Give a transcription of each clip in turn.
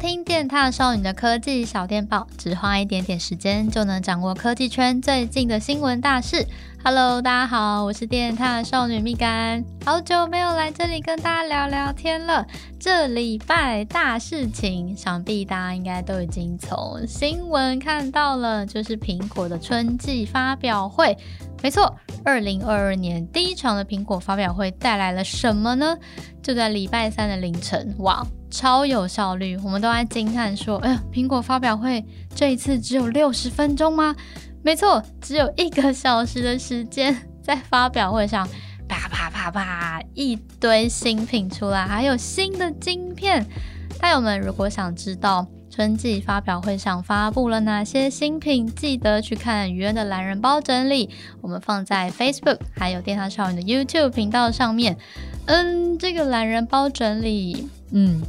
听电獭少女的科技小电报，只花一点点时间就能掌握科技圈最近的新闻大事。Hello，大家好，我是电獭少女蜜柑，好久没有来这里跟大家聊聊天了。这礼拜大事情，想必大家应该都已经从新闻看到了，就是苹果的春季发表会。没错，二零二二年第一场的苹果发表会带来了什么呢？就在礼拜三的凌晨，哇！超有效率，我们都在惊叹说：“哎呀，苹果发表会这一次只有六十分钟吗？”没错，只有一个小时的时间，在发表会上啪啪啪啪一堆新品出来，还有新的晶片。大友们如果想知道春季发表会上发布了哪些新品，记得去看余恩的懒人包整理，我们放在 Facebook 还有电獭少女的 YouTube 频道上面。嗯，这个懒人包整理，嗯。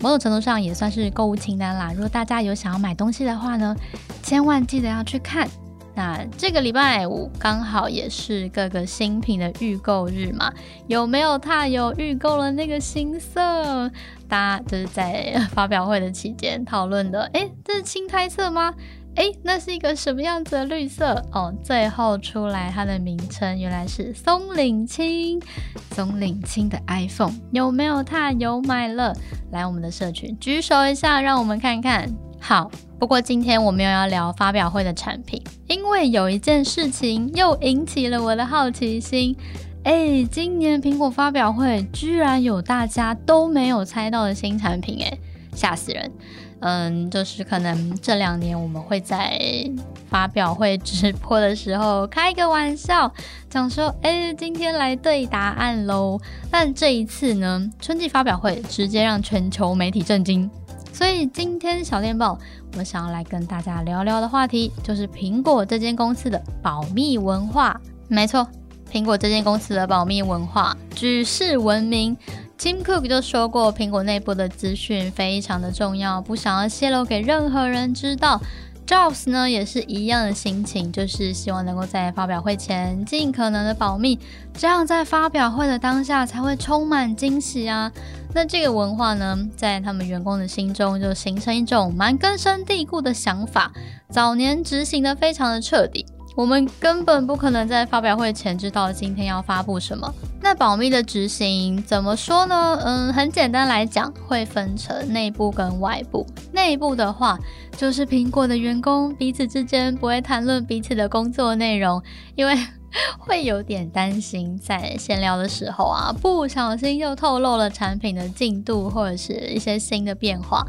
某种程度上也算是购物清单啦。如果大家有想要买东西的话呢，千万记得要去看。那这个礼拜五刚好也是各个新品的预购日嘛，有没有他有预购了那个新色？大家就是在发表会的期间讨论的。诶，这是青苔色吗？诶，那是一个什么样子的绿色哦？最后出来它的名称原来是松岭青，松岭青的 iPhone 有没有？他有买了，来我们的社群举手一下，让我们看看。好，不过今天我没有要聊发表会的产品，因为有一件事情又引起了我的好奇心。诶，今年苹果发表会居然有大家都没有猜到的新产品，诶，吓死人！嗯，就是可能这两年我们会在发表会直播的时候开个玩笑，讲说，哎，今天来对答案喽。但这一次呢，春季发表会直接让全球媒体震惊。所以今天小电报，我想要来跟大家聊聊的话题，就是苹果这间公司的保密文化。没错，苹果这间公司的保密文化举世闻名。Tim Cook 就说过，苹果内部的资讯非常的重要，不想要泄露给任何人知道。Jobs 呢也是一样的心情，就是希望能够在发表会前尽可能的保密，这样在发表会的当下才会充满惊喜啊。那这个文化呢，在他们员工的心中就形成一种蛮根深蒂固的想法，早年执行的非常的彻底。我们根本不可能在发表会前知道今天要发布什么。那保密的执行怎么说呢？嗯，很简单来讲，会分成内部跟外部。内部的话，就是苹果的员工彼此之间不会谈论彼此的工作内容，因为会有点担心在闲聊的时候啊，不小心又透露了产品的进度或者是一些新的变化。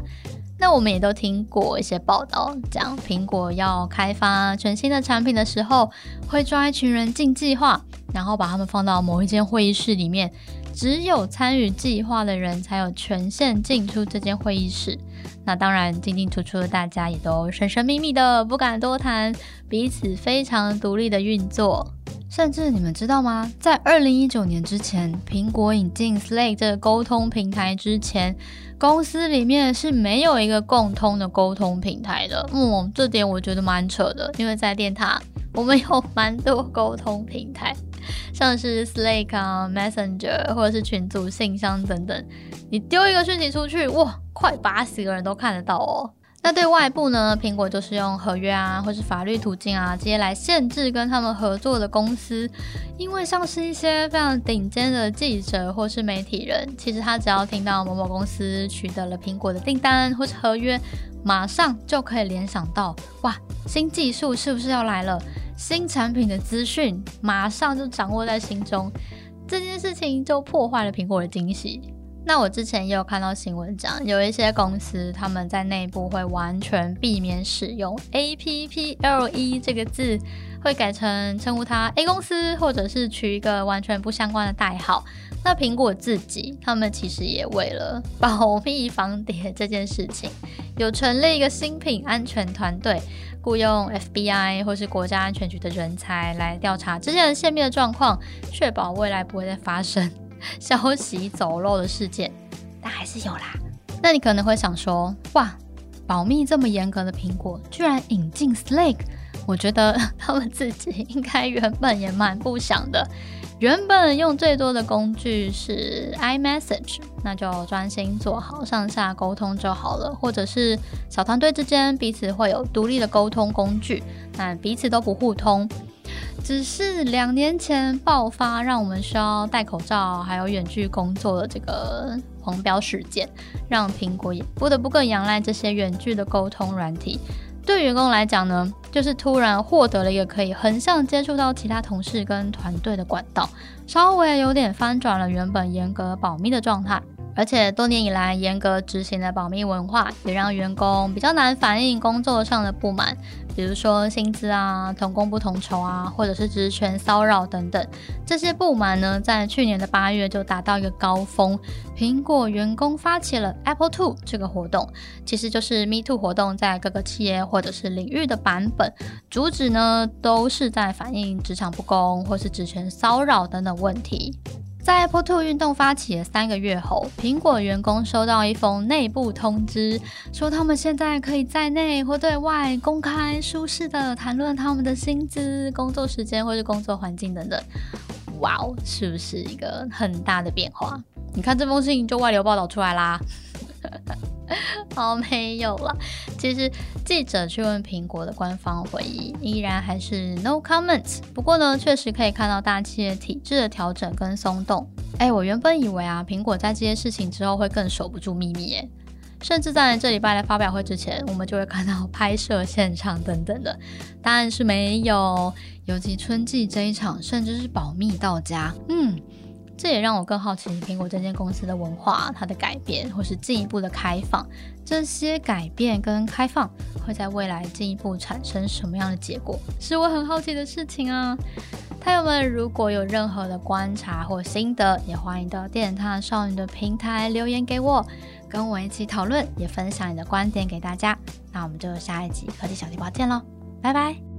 那我们也都听过一些报道，讲苹果要开发全新的产品的时候，会抓一群人进计划，然后把他们放到某一间会议室里面，只有参与计划的人才有权限进出这间会议室。那当然，进进出出的大家也都神神秘秘的，不敢多谈，彼此非常独立的运作。甚至你们知道吗？在二零一九年之前，苹果引进 Slack 这个沟通平台之前，公司里面是没有一个共通的沟通平台的。嗯，这点我觉得蛮扯的，因为在电塔，我们有蛮多沟通平台，像是 Slack 啊、Messenger 或者是群组、信箱等等。你丢一个讯息出去，哇，快八十个人都看得到哦。那对外部呢？苹果就是用合约啊，或是法律途径啊，直接来限制跟他们合作的公司。因为像是一些非常顶尖的记者或是媒体人，其实他只要听到某某公司取得了苹果的订单或是合约，马上就可以联想到，哇，新技术是不是要来了？新产品的资讯马上就掌握在心中，这件事情就破坏了苹果的惊喜。那我之前也有看到新闻讲，有一些公司他们在内部会完全避免使用 A P P L E 这个字，会改成称呼它 A 公司，或者是取一个完全不相关的代号。那苹果自己，他们其实也为了保密防谍这件事情，有成立一个新品安全团队，雇佣 F B I 或是国家安全局的人才来调查之前的泄密的状况，确保未来不会再发生。消息走漏的事件，但还是有啦。那你可能会想说，哇，保密这么严格的苹果，居然引进 Slack，我觉得 他们自己应该原本也蛮不想的。原本用最多的工具是 iMessage，那就专心做好上下沟通就好了。或者是小团队之间彼此会有独立的沟通工具，那彼此都不互通。只是两年前爆发，让我们需要戴口罩还有远距工作的这个黄标事件，让苹果也不得不更仰赖这些远距的沟通软体。对员工来讲呢，就是突然获得了一个可以横向接触到其他同事跟团队的管道，稍微有点翻转了原本严格保密的状态。而且多年以来严格执行的保密文化，也让员工比较难反映工作上的不满，比如说薪资啊、同工不同酬啊，或者是职权骚扰等等。这些不满呢，在去年的八月就达到一个高峰。苹果员工发起了 Apple Two 这个活动，其实就是 Me Too 活动在各个企业或者是领域的版本，主旨呢都是在反映职场不公或是职权骚扰等等问题。在 Apple Two 运动发起的三个月后，苹果员工收到一封内部通知，说他们现在可以在内或对外公开、舒适的谈论他们的薪资、工作时间或是工作环境等等。哇哦，是不是一个很大的变化？你看这封信就外流报道出来啦。好，没有了。其实记者去问苹果的官方回应，依然还是 no comments。不过呢，确实可以看到大企业体制的调整跟松动。哎，我原本以为啊，苹果在这些事情之后会更守不住秘密，哎，甚至在这礼拜的发表会之前，我们就会看到拍摄现场等等的。答案是没有，尤其春季这一场，甚至是保密到家。嗯。这也让我更好奇苹果这间公司的文化，它的改变或是进一步的开放，这些改变跟开放会在未来进一步产生什么样的结果，是我很好奇的事情啊！朋友们如果有任何的观察或心得，也欢迎到电探少女的平台留言给我，跟我一起讨论，也分享你的观点给大家。那我们就下一集科技小电报见喽，拜拜。